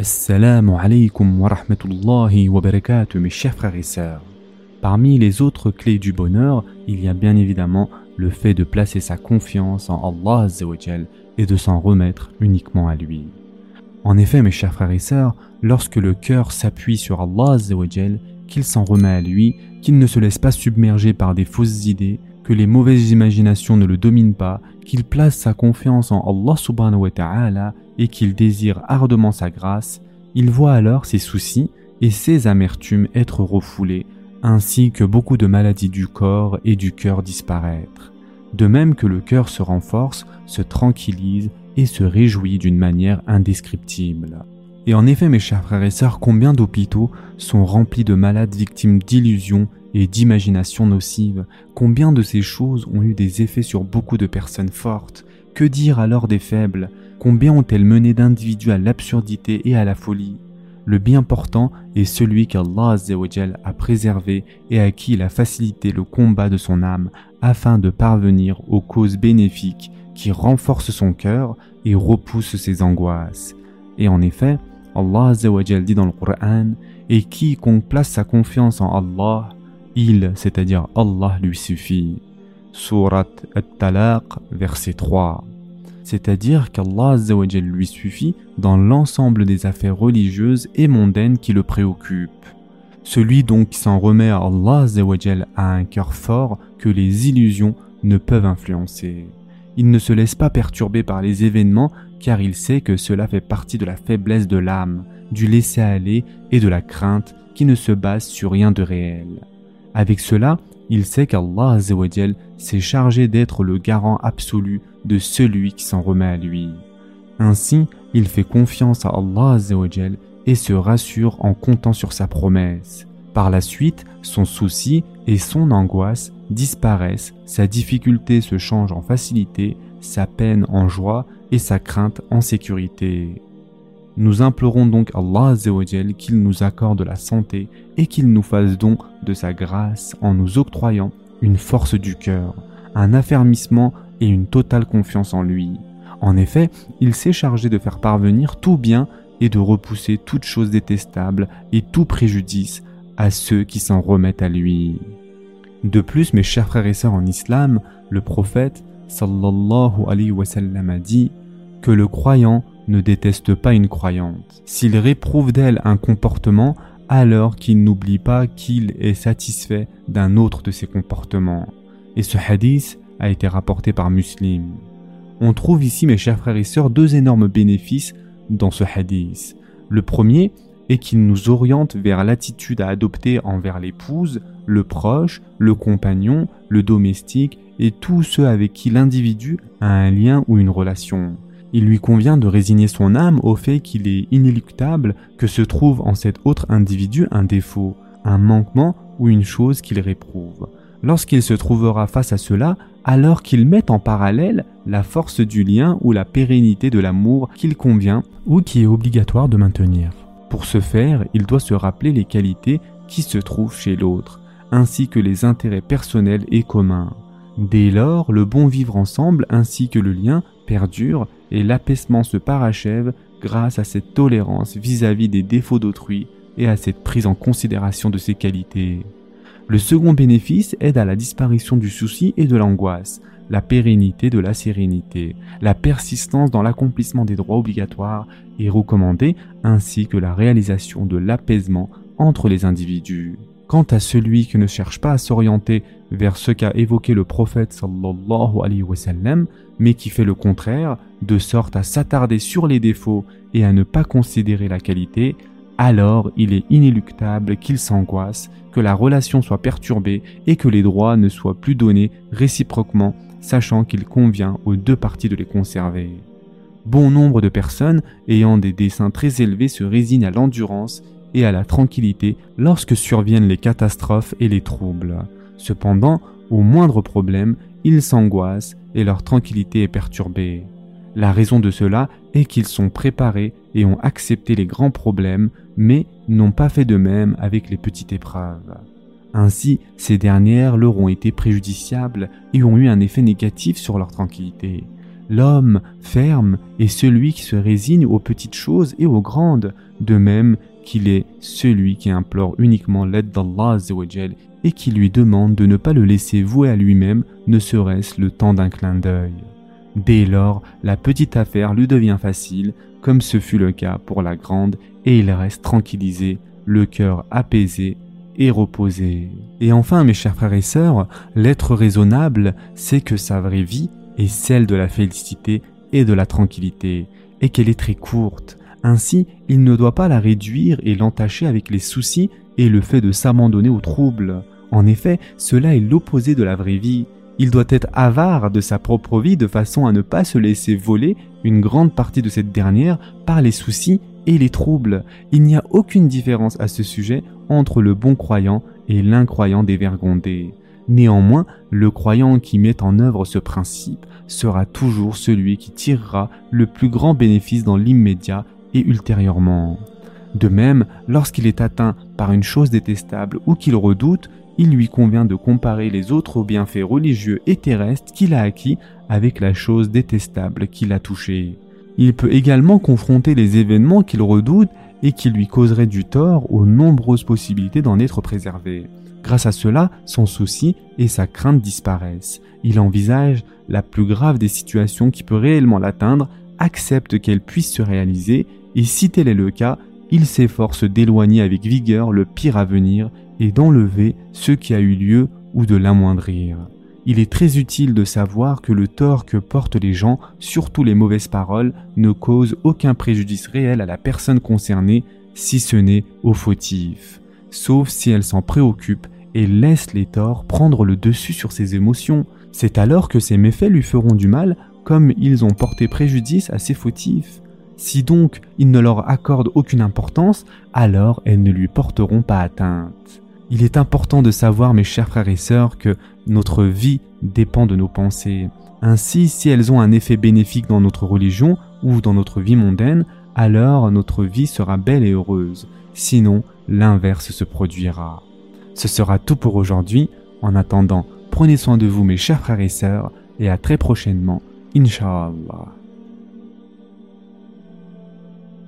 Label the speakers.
Speaker 1: Assalamu alaikum wa rahmatullahi wa barakatuh mes chers frères et sœurs. Parmi les autres clés du bonheur, il y a bien évidemment le fait de placer sa confiance en Allah et de s'en remettre uniquement à lui. En effet, mes chers frères et sœurs, lorsque le cœur s'appuie sur Allah qu'il s'en remet à lui, qu'il ne se laisse pas submerger par des fausses idées, les mauvaises imaginations ne le dominent pas, qu'il place sa confiance en Allah subhanahu wa ta'ala et qu'il désire ardemment sa grâce, il voit alors ses soucis et ses amertumes être refoulés, ainsi que beaucoup de maladies du corps et du cœur disparaître. De même que le cœur se renforce, se tranquillise et se réjouit d'une manière indescriptible. Et en effet, mes chers frères et sœurs, combien d'hôpitaux sont remplis de malades victimes d'illusions et d'imaginations nocives? Combien de ces choses ont eu des effets sur beaucoup de personnes fortes? Que dire alors des faibles? Combien ont-elles mené d'individus à l'absurdité et à la folie? Le bien portant est celui qu'Allah a préservé et à qui il a facilité le combat de son âme afin de parvenir aux causes bénéfiques qui renforcent son cœur et repoussent ses angoisses. Et en effet, Allah dit dans le Coran Et quiconque place sa confiance en Allah, il, c'est-à-dire Allah, lui suffit. Surat At-Talaq, verset 3. C'est-à-dire qu'Allah lui suffit dans l'ensemble des affaires religieuses et mondaines qui le préoccupent. Celui donc qui s'en remet à Allah a un cœur fort que les illusions ne peuvent influencer. Il ne se laisse pas perturber par les événements car il sait que cela fait partie de la faiblesse de l'âme, du laisser-aller et de la crainte qui ne se base sur rien de réel. Avec cela, il sait qu'Allah s'est chargé d'être le garant absolu de celui qui s'en remet à lui. Ainsi, il fait confiance à Allah et se rassure en comptant sur sa promesse. Par la suite, son souci et son angoisse disparaissent, sa difficulté se change en facilité, sa peine en joie et sa crainte en sécurité. Nous implorons donc Allah qu'il nous accorde la santé et qu'il nous fasse don de sa grâce en nous octroyant une force du cœur, un affermissement et une totale confiance en lui. En effet, il s'est chargé de faire parvenir tout bien et de repousser toute chose détestable et tout préjudice à ceux qui s'en remettent à lui. De plus, mes chers frères et sœurs en islam, le prophète sallallahu alayhi wa sallam a dit que le croyant ne déteste pas une croyante. S'il réprouve d'elle un comportement, alors qu'il n'oublie pas qu'il est satisfait d'un autre de ses comportements. Et ce hadith a été rapporté par Muslim. On trouve ici, mes chers frères et sœurs, deux énormes bénéfices dans ce hadith. Le premier est qu'il nous oriente vers l'attitude à adopter envers l'épouse, le proche, le compagnon, le domestique et tous ceux avec qui l'individu a un lien ou une relation. Il lui convient de résigner son âme au fait qu'il est inéluctable que se trouve en cet autre individu un défaut, un manquement ou une chose qu'il réprouve. Lorsqu'il se trouvera face à cela, alors qu'il met en parallèle la force du lien ou la pérennité de l'amour qu'il convient ou qui est obligatoire de maintenir. Pour ce faire, il doit se rappeler les qualités qui se trouvent chez l'autre, ainsi que les intérêts personnels et communs. Dès lors, le bon vivre ensemble ainsi que le lien perdure et l'apaisement se parachève grâce à cette tolérance vis-à-vis des défauts d'autrui et à cette prise en considération de ses qualités. Le second bénéfice aide à la disparition du souci et de l'angoisse, la pérennité de la sérénité, la persistance dans l'accomplissement des droits obligatoires et recommandés, ainsi que la réalisation de l'apaisement entre les individus. Quant à celui qui ne cherche pas à s'orienter vers ce qu'a évoqué le prophète sallallahu alayhi wa sallam, mais qui fait le contraire, de sorte à s'attarder sur les défauts et à ne pas considérer la qualité, alors il est inéluctable qu'il s'angoisse, que la relation soit perturbée et que les droits ne soient plus donnés réciproquement, sachant qu'il convient aux deux parties de les conserver. Bon nombre de personnes ayant des dessins très élevés se résignent à l'endurance et à la tranquillité lorsque surviennent les catastrophes et les troubles. Cependant, au moindre problème, ils s'angoissent et leur tranquillité est perturbée. La raison de cela est qu'ils sont préparés et ont accepté les grands problèmes, mais n'ont pas fait de même avec les petites épreuves. Ainsi, ces dernières leur ont été préjudiciables et ont eu un effet négatif sur leur tranquillité. L'homme ferme est celui qui se résigne aux petites choses et aux grandes, de même qu'il est celui qui implore uniquement l'aide d'Allah et qui lui demande de ne pas le laisser vouer à lui-même, ne serait-ce le temps d'un clin d'œil. Dès lors, la petite affaire lui devient facile, comme ce fut le cas pour la grande, et il reste tranquillisé, le cœur apaisé et reposé. Et enfin, mes chers frères et sœurs, l'être raisonnable, c'est que sa vraie vie est celle de la félicité et de la tranquillité, et qu'elle est très courte. Ainsi, il ne doit pas la réduire et l'entacher avec les soucis et le fait de s'abandonner aux troubles. En effet, cela est l'opposé de la vraie vie. Il doit être avare de sa propre vie de façon à ne pas se laisser voler une grande partie de cette dernière par les soucis et les troubles. Il n'y a aucune différence à ce sujet entre le bon croyant et l'incroyant dévergondé. Néanmoins, le croyant qui met en œuvre ce principe sera toujours celui qui tirera le plus grand bénéfice dans l'immédiat et ultérieurement. De même, lorsqu'il est atteint par une chose détestable ou qu'il redoute, il lui convient de comparer les autres bienfaits religieux et terrestres qu'il a acquis avec la chose détestable qu'il a touchée. Il peut également confronter les événements qu'il redoute et qui lui causeraient du tort aux nombreuses possibilités d'en être préservé. Grâce à cela, son souci et sa crainte disparaissent. Il envisage la plus grave des situations qui peut réellement l'atteindre, accepte qu'elle puisse se réaliser, et si tel est le cas, il s'efforce d'éloigner avec vigueur le pire à venir et d'enlever ce qui a eu lieu ou de l'amoindrir. Il est très utile de savoir que le tort que portent les gens, surtout les mauvaises paroles, ne cause aucun préjudice réel à la personne concernée, si ce n'est au fautif, sauf si elle s'en préoccupe et laisse les torts prendre le dessus sur ses émotions. C'est alors que ces méfaits lui feront du mal comme ils ont porté préjudice à ses fautifs. Si donc il ne leur accorde aucune importance, alors elles ne lui porteront pas atteinte. Il est important de savoir, mes chers frères et sœurs, que notre vie dépend de nos pensées. Ainsi, si elles ont un effet bénéfique dans notre religion ou dans notre vie mondaine, alors notre vie sera belle et heureuse. Sinon, l'inverse se produira. Ce sera tout pour aujourd'hui. En attendant, prenez soin de vous, mes chers frères et sœurs, et à très prochainement, Inch'Allah.